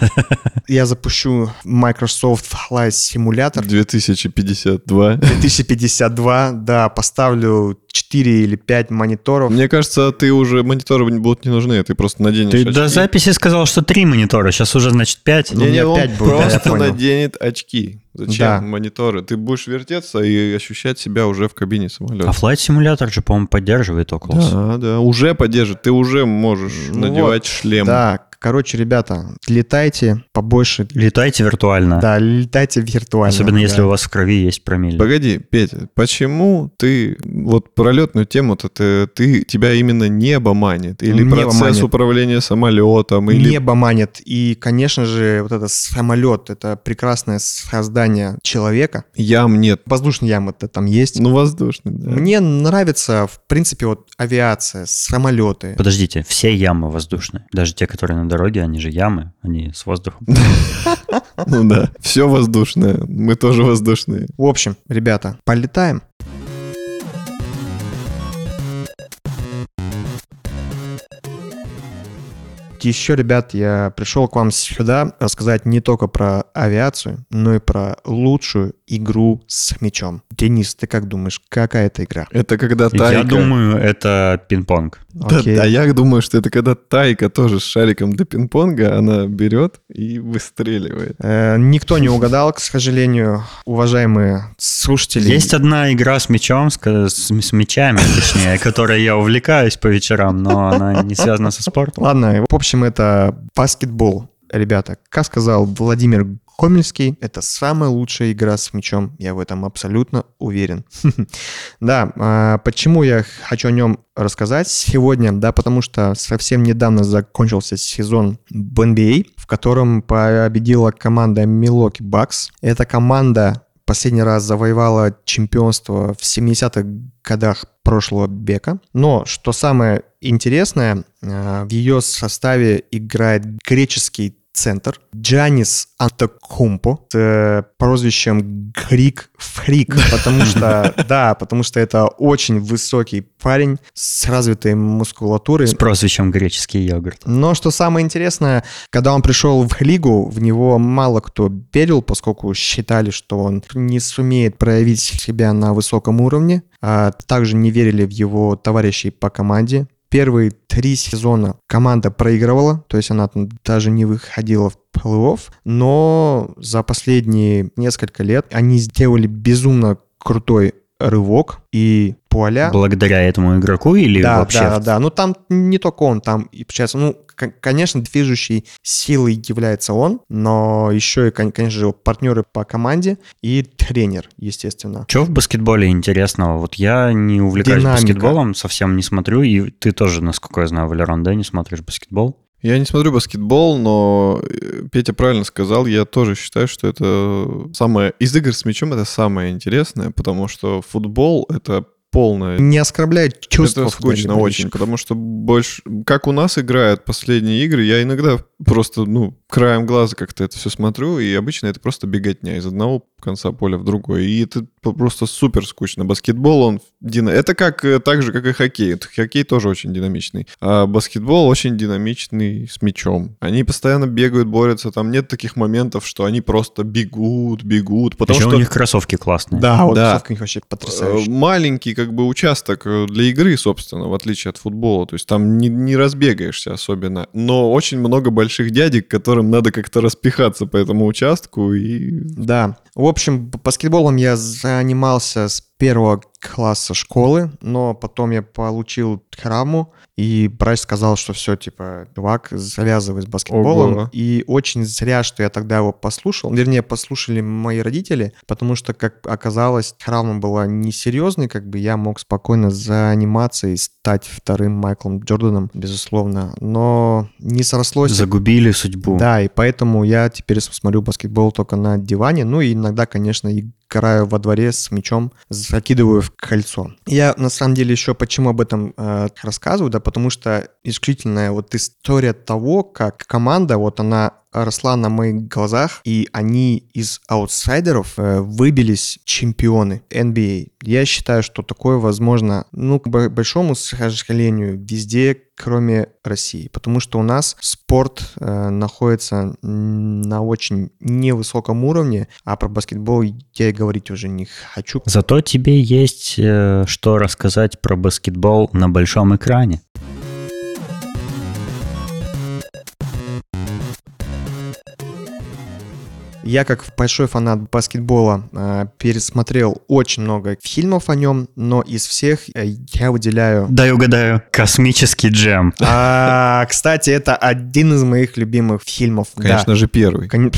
Я запущу Microsoft Flight Simulator 2052. 2052, да, поставлю 4 или 5 мониторов. Мне кажется, ты уже мониторы не будут не нужны, ты просто наденешь Ты до очки. записи сказал, что три монитора, сейчас уже, значит, пять. Ну, у меня Не-не, он пять будет, да, я просто наденет очки. Зачем Да. мониторы? Ты будешь вертеться и ощущать себя уже в кабине самолета. А Flight Simulator же, по-моему, поддерживает Oculus. Да, да, уже поддержит. Ты уже можешь Ну надевать вот, шлем. Да, Короче, ребята, летайте побольше. Летайте виртуально. Да, летайте виртуально. Особенно если да. у вас в крови есть промилле. Погоди, Петя, почему ты вот пролетную тему-то ты, ты тебя именно небо манит? Или Небо процесс манит. управления самолетом? Или Небо манит. И, конечно же, вот это самолет, это прекрасное создание человека. ям нет? Воздушные ямы-то там есть. Ну, воздушный, да. Мне нравится, в принципе, вот авиация, самолеты. Подождите, все ямы воздушные. Даже те, которые на дороге, они же ямы, они с воздухом. Ну да, все воздушное. Мы тоже воздушные. В общем, ребята, полетаем. Еще, ребят, я пришел к вам сюда рассказать не только про авиацию, но и про лучшую игру с мячом. Денис, ты как думаешь, какая это игра? Это когда тайка... Я думаю, это пинг-понг. Да, Окей. да, я думаю, что это когда Тайка тоже с шариком для пинг-понга, она берет и выстреливает. Э, никто не угадал, к сожалению, уважаемые слушатели. Есть одна игра с мячом, с, с, с мячами, точнее, которой я увлекаюсь по вечерам, но она не связана со спортом. Ладно, в общем, это баскетбол. Ребята, как сказал Владимир Комельский, это самая лучшая игра с мячом. Я в этом абсолютно уверен. Да, а, почему я хочу о нем рассказать сегодня? Да, потому что совсем недавно закончился сезон в NBA, в котором победила команда Milwaukee Bucks. Эта команда последний раз завоевала чемпионство в 70-х годах прошлого века. Но, что самое интересное, э, в ее составе играет греческий центр Джанис Антокумпо с э, прозвищем Грик Фрик, потому что, да, потому что это очень высокий парень с развитой мускулатурой. С прозвищем греческий йогурт. Но что самое интересное, когда он пришел в лигу, в него мало кто верил, поскольку считали, что он не сумеет проявить себя на высоком уровне. А также не верили в его товарищей по команде. Первые три сезона команда проигрывала, то есть она там даже не выходила в плей-офф, но за последние несколько лет они сделали безумно крутой рывок, и Пуаля... Благодаря этому игроку или Да, вообще? да, да. Ну там не только он, там и получается, ну, конечно, движущей силой является он, но еще и, кон- конечно же, партнеры по команде и тренер, естественно. Что в баскетболе интересного? Вот я не увлекаюсь Динамика. баскетболом, совсем не смотрю, и ты тоже, насколько я знаю, Валерон, да, не смотришь баскетбол? Я не смотрю баскетбол, но э, Петя правильно сказал. Я тоже считаю, что это самое... Из игр с мячом это самое интересное, потому что футбол — это полное Не оскорбляет чувства. это скучно очень, потому что больше... Как у нас играют последние игры, я иногда просто, ну, краем глаза как-то это все смотрю, и обычно это просто беготня из одного конца поля в другой. И это просто супер скучно. Баскетбол, он... дина- Это как, э, так же, как и хоккей. Хоккей тоже очень динамичный. А баскетбол очень динамичный с мячом. Они постоянно бегают, борются. Там нет таких моментов, что они просто бегут, бегут. Потому Еще что у них кроссовки классные. Да, вот Да. кроссовки у них вообще Э, потрясающие. маленький как бы участок э, для игры, собственно, в отличие от футбола. То есть там не, не разбегаешься особенно. Но очень много больших дядек, которым надо как-то распихаться по этому участку. И Да. В общем, баскетболом я занимался с первого класса школы, но потом я получил травму, и врач сказал, что все, типа, чувак, завязывай с баскетболом. Ого. И очень зря, что я тогда его послушал. Вернее, послушали мои родители, потому что, как оказалось, травма была несерьезной, как бы я мог спокойно заниматься и стать вторым Майклом Джорданом, безусловно. Но не срослось. Загубили судьбу. Да, и поэтому я теперь смотрю баскетбол только на диване. Ну и иногда, конечно, играю во дворе с мячом, закидываю в кольцо. Я на самом деле еще почему об этом э, рассказываю, да, потому что исключительная вот история того, как команда, вот она росла на моих глазах, и они из аутсайдеров э, выбились чемпионы NBA. Я считаю, что такое возможно, ну, к бо- большому сожалению, везде, кроме России, потому что у нас спорт э, находится на очень невысоком уровне, а про баскетбол я и говорить уже не хочу. Зато тебе есть э, что рассказать про баскетбол на большом экране. Я, как большой фанат баскетбола, э, пересмотрел очень много фильмов о нем, но из всех э, я выделяю... Дай угадаю. Космический джем. А, кстати, это один из моих любимых фильмов. да. Конечно же, первый. Кон-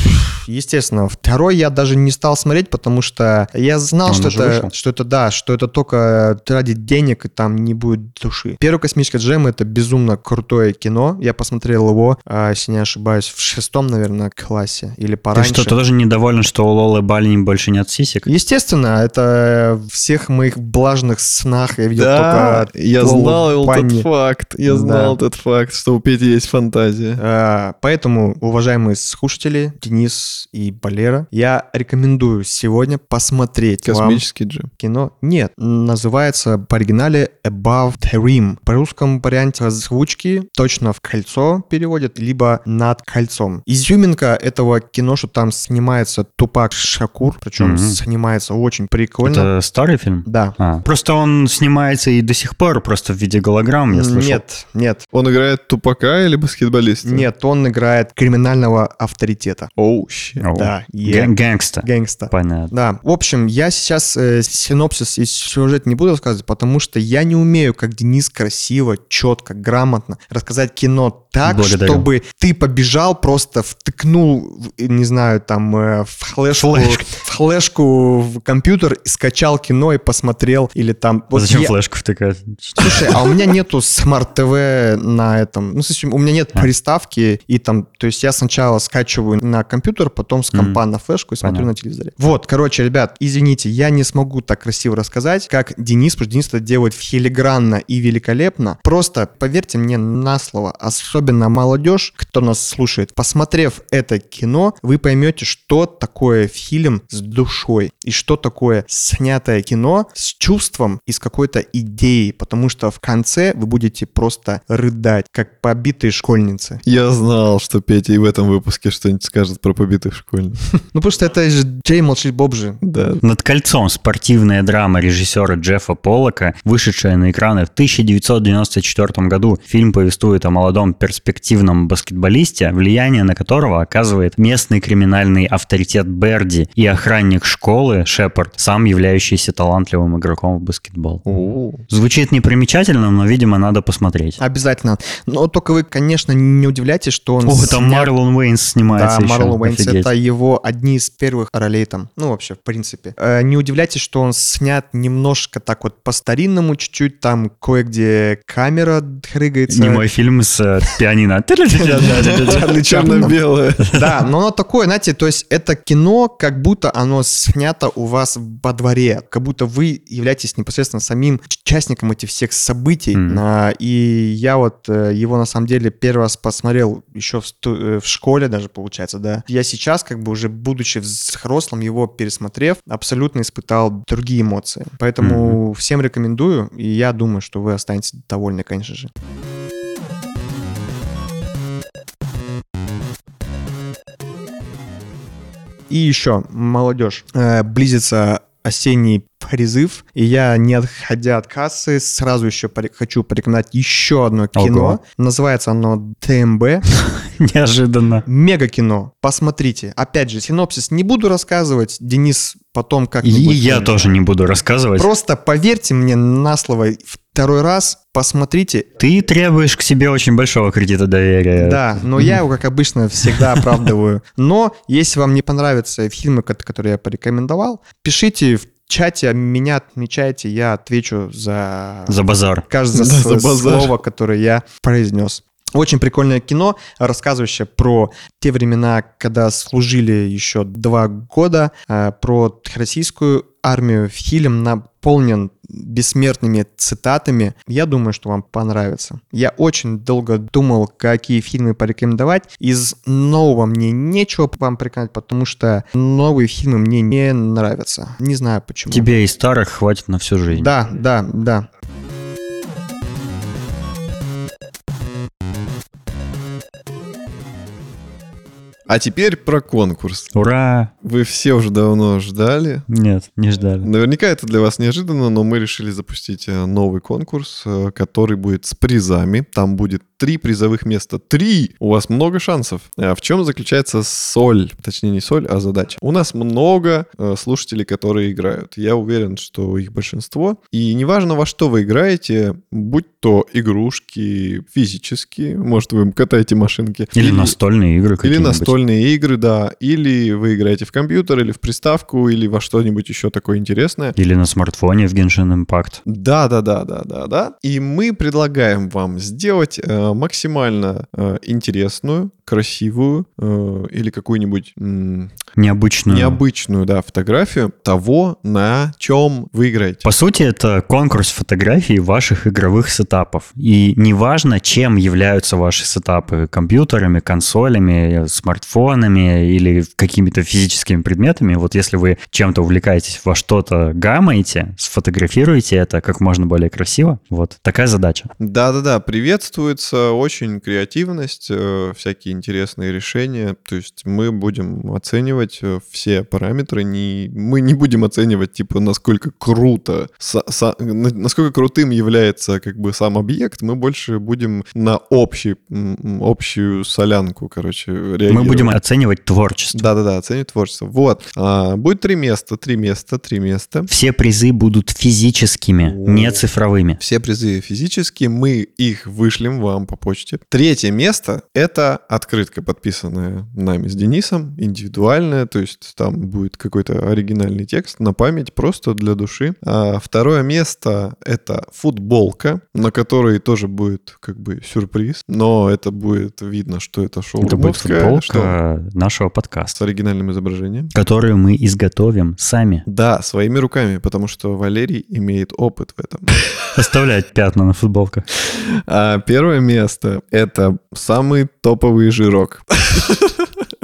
Естественно. Второй я даже не стал смотреть, потому что я знал, Он что это, вышел? что это, да, что это только ради денег, и там не будет души. Первый «Космический джем» — это безумно крутое кино. Я посмотрел его, а, если не ошибаюсь, в шестом, наверное, классе или Ты пораньше. Тоже недоволен, что у Лолы Бальни больше нет сисек? Естественно, это в всех моих влажных снах я видел Да, только я знал Банни. этот факт. Я Да. знал этот факт, что у Пети есть фантазия. А, Поэтому, уважаемые слушатели, Денис и Валера, я рекомендую сегодня посмотреть вам Космический джем. кино. Нет, называется по оригинале Above the Rim. По русскому варианте озвучки точно в кольцо переводят, либо над кольцом. Изюминка этого кино, что там снимается Тупак Шакур, причем Мгм. снимается очень прикольно. Это старый фильм? Да. А, просто он снимается и до сих пор, просто в виде голограмм, я слышал. Нет, нет, Он играет тупака или баскетболиста? нет, он играет криминального авторитета. Оу, щит. О, Да, гэ- Гэнгста. Гэнгста. Понятно. Да, в общем, я сейчас э, синопсис и сюжет не буду рассказывать, потому что я не умею, как Денис, красиво, четко, грамотно рассказать кино так, Благодарю. чтобы ты побежал, просто втыкнул, не знаю, там, э, в флешку, Флешку. в флешку в компьютер, скачал кино и посмотрел, или там... вот Зачем я- флешку втыкать? Слушай, а у меня нету smart ТВ на этом. Ну, смысле, у меня нет А. приставки, и там, то есть я сначала скачиваю на компьютер, потом с компа на флешку и смотрю Понятно. на телевизоре. Вот, короче, ребят, извините, я не смогу так красиво рассказать, как Денис, потому что Денис это делает филигранно и великолепно. Просто поверьте мне на слово, особенно молодежь, кто нас слушает, посмотрев это кино, вы поймете, что такое фильм с душой и что такое снятое кино с чувством и с какой-то идеей, потому что в конце вы будете просто рыдать, как побитые школьницы. Я знал, что Петя и в этом выпуске что-нибудь скажет про побитых школьников. Ну, потому что это же Джей молчит Боб же. Да. Над кольцом спортивная драма режиссера Джеффа Поллока, вышедшая на экраны в 1994 году. Фильм повествует о молодом перспективном баскетболисте, влияние на которого оказывает местный криминальный авторитет Берди и охранник школы Шепард, сам являющийся талантливым игроком в баскетбол. О, Звучит непримечательно, но, видимо, надо посмотреть. Обязательно. Но только вы, конечно, не удивляйтесь, что он О, там снят- Марлон Уэйнс снимается Да, еще. Марлон Уэйнс это его одни из первых ролей там. Ну, вообще, в принципе. Э, не удивляйтесь, что он снят немножко так вот по-старинному, чуть-чуть там кое-где камера дрыгается. Не мой фильм с э, пианино. Черно-белое. Да, но оно такое, знаете, то есть это кино, как будто оно снято у вас во дворе, как будто вы являетесь непосредственно самим участником этих всех событий. А, И я вот э, его на самом деле первый раз посмотрел еще в, сту- э, в школе даже, получается, да. Я сейчас, как бы уже будучи взрослым, его пересмотрев, абсолютно испытал другие эмоции. Поэтому всем рекомендую, и я думаю, что вы останетесь довольны, конечно же. И еще, молодежь, э, близится осенний призыв, и я, не отходя от кассы, сразу еще хочу порекомендовать еще одно кино. Ого. Называется оно ТМБ. Неожиданно. Мега кино. Посмотрите. Опять же, синопсис не буду рассказывать. Денис потом И как-нибудь... я тоже не буду рассказывать. Просто поверьте мне на слово второй раз, посмотрите. Ты требуешь к себе очень большого кредита доверия. Да, но я его, как обычно, всегда оправдываю. Но если вам не понравятся фильмы, ко- которые я порекомендовал, пишите в чате, меня отмечайте, я отвечу за За базар. каждое Да, за базар. слово, которое я произнес. Очень прикольное кино, рассказывающее про те времена, когда служили еще два года, э, про российскую армию. Фильм наполнен бессмертными цитатами. Я думаю, что вам понравится. Я очень долго думал, какие фильмы порекомендовать. Из нового мне нечего вам порекомендовать, потому что новые фильмы мне не нравятся. Не знаю почему. Тебе и старых хватит на всю жизнь. Да, да, да. А теперь про конкурс. Ура! Вы все уже давно ждали. Нет, не ждали. Наверняка это для вас неожиданно, но мы решили запустить э, новый конкурс, э, который будет с призами. Там будет три призовых места. Три! У вас много шансов. А в чем заключается соль? Точнее, не соль, а задача. У нас много э, слушателей, которые играют. Я уверен, что их большинство. И неважно, во что вы играете, будь то игрушки физические, может, вы катаете машинки. Или, или настольные игры Или настольные игры, да. Или вы играете в компьютер, или в приставку, или во что-нибудь еще такое интересное. Или на смартфоне в Genshin Impact. Да, да, да, да, да, да. И мы предлагаем вам сделать э, максимально э, интересную, красивую э, или какую-нибудь... Необычную. Необычную, да, фотографию того, на чем вы играете. По сути, это конкурс фотографий ваших игровых сетапов. И неважно, чем являются ваши сетапы. Компьютерами, консолями, смартфонами или какими-то физическими предметами. Вот если вы чем-то увлекаетесь, во что-то гамаете, сфотографируйте это как можно более красиво. Вот такая задача. Да-да-да, приветствуется очень креативность, э, всякие интересные решения. То есть мы будем оценивать э, все параметры. Не, мы не будем оценивать, типа, насколько круто, со, со, насколько крутым является как бы сам объект. Мы больше будем на общий, общую солянку, короче, реагировать. Мы будем оценивать творчество. Да-да-да, оценивать творчество. Вот. А, будет три места, три места, три места. Все призы будут физическими, О. не цифровыми. Все призы физические. Мы их вышлем вам по почте. Третье место — это от открытка, подписанная нами с Денисом, индивидуальная, то есть там будет какой-то оригинальный текст на память, просто для души. А второе место — это футболка, на которой тоже будет как бы сюрприз, но это будет видно, что это шоу Это будет футболка что? нашего подкаста. С оригинальным изображением. Которую мы изготовим сами. Да, своими руками, потому что Валерий имеет опыт в этом. Оставлять пятна на футболках. А первое место — это самый топовый жирок.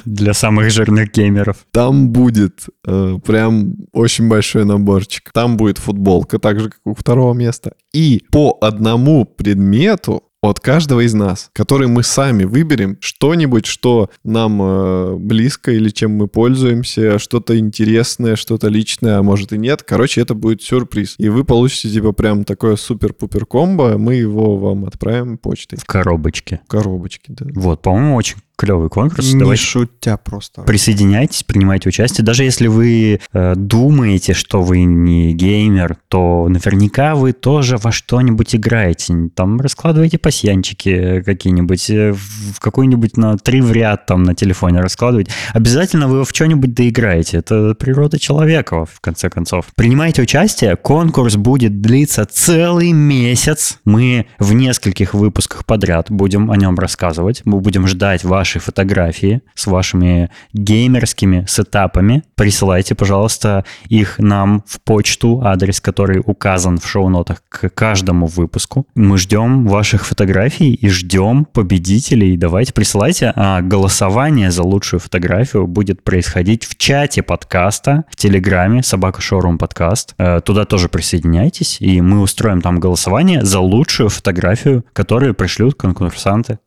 Для самых жирных геймеров. Там будет э, прям очень большой наборчик. Там будет футболка, так же, как у второго места. И по одному предмету от каждого из нас, который мы сами выберем что-нибудь, что нам э, близко или чем мы пользуемся, что-то интересное, что-то личное, а может и нет. Короче, это будет сюрприз. И вы получите типа прям такое супер-пупер комбо, мы его вам отправим почтой. В коробочке. В коробочке, да. Вот, по-моему, очень клевый конкурс. Не Давайте шутя просто. Присоединяйтесь, принимайте участие. Даже если вы э, думаете, что вы не геймер, то наверняка вы тоже во что-нибудь играете. Там раскладываете пасьянчики какие-нибудь, э, в какой-нибудь на три в ряд там на телефоне раскладываете. Обязательно вы в что-нибудь доиграете. Это природа человека, в конце концов. Принимайте участие. Конкурс будет длиться целый месяц. Мы в нескольких выпусках подряд будем о нем рассказывать. Мы будем ждать ваши ваши фотографии с вашими геймерскими сетапами. Присылайте, пожалуйста, их нам в почту, адрес, который указан в шоу-нотах к каждому выпуску. Мы ждем ваших фотографий и ждем победителей. Давайте присылайте. А голосование за лучшую фотографию будет происходить в чате подкаста, в Телеграме «Собака Шоурум подкаст». Э, туда тоже присоединяйтесь, и мы устроим там голосование за лучшую фотографию, которую пришлют конкурсанты.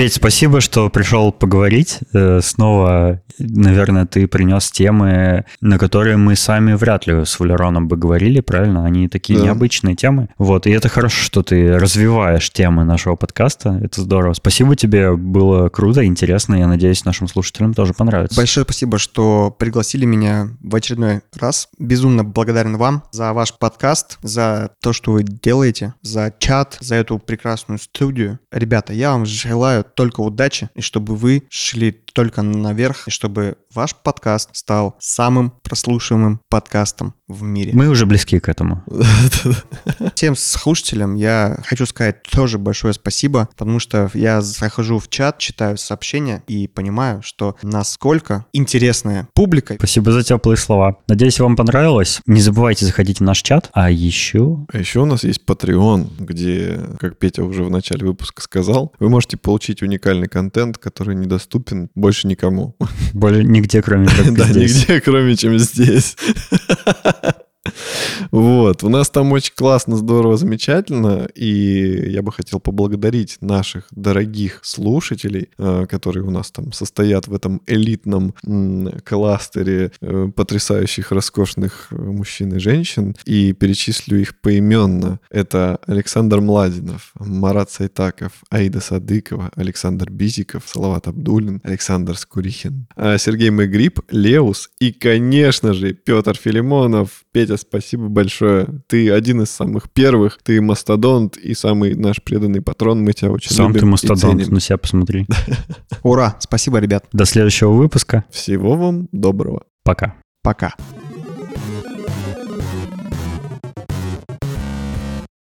Петь, спасибо, что пришел поговорить. Э, снова, наверное, ты принес темы, на которые мы сами вряд ли с Валероном бы говорили, правильно? Они такие да. необычные темы. Вот, и это хорошо, что ты развиваешь темы нашего подкаста. Это здорово. Спасибо тебе, было круто, интересно. Я надеюсь, нашим слушателям тоже понравится. Большое спасибо, что пригласили меня в очередной раз. Безумно благодарен вам за ваш подкаст, за то, что вы делаете, за чат, за эту прекрасную студию. Ребята, я вам желаю только удачи, и чтобы вы шли только наверх, и чтобы ваш подкаст стал самым прослушиваемым подкастом в мире. Мы уже близки к этому. Всем слушателям я хочу сказать тоже большое спасибо, потому что я захожу в чат, читаю сообщения и понимаю, что насколько интересная публика. Спасибо за теплые слова. Надеюсь, вам понравилось. Не забывайте заходить в наш чат. А еще... А еще у нас есть Patreon, где, как Петя уже в начале выпуска сказал, вы можете получить уникальный контент, который недоступен больше никому. Больше нигде, кроме как Да, нигде, кроме чем здесь. Вот, у нас там очень классно, здорово, замечательно, и я бы хотел поблагодарить наших дорогих слушателей, э, которые у нас там состоят в этом элитном кластере э, потрясающих, роскошных э, мужчин и женщин, и перечислю их поименно. Это Александр Младинов, Марат Сайтаков, Аида Садыкова, Александр Бизиков, Салават Абдулин, Александр Скурихин, Сергей Мегрип, Леус и, конечно же, Петр Филимонов. Петя, спасибо большое. Ты один из самых первых, ты мастодонт и самый наш преданный патрон. Мы тебя очень Сам любим ты мастодонт, на себя посмотри. Ура! Спасибо, ребят. До следующего выпуска. Всего вам доброго. Пока. Пока.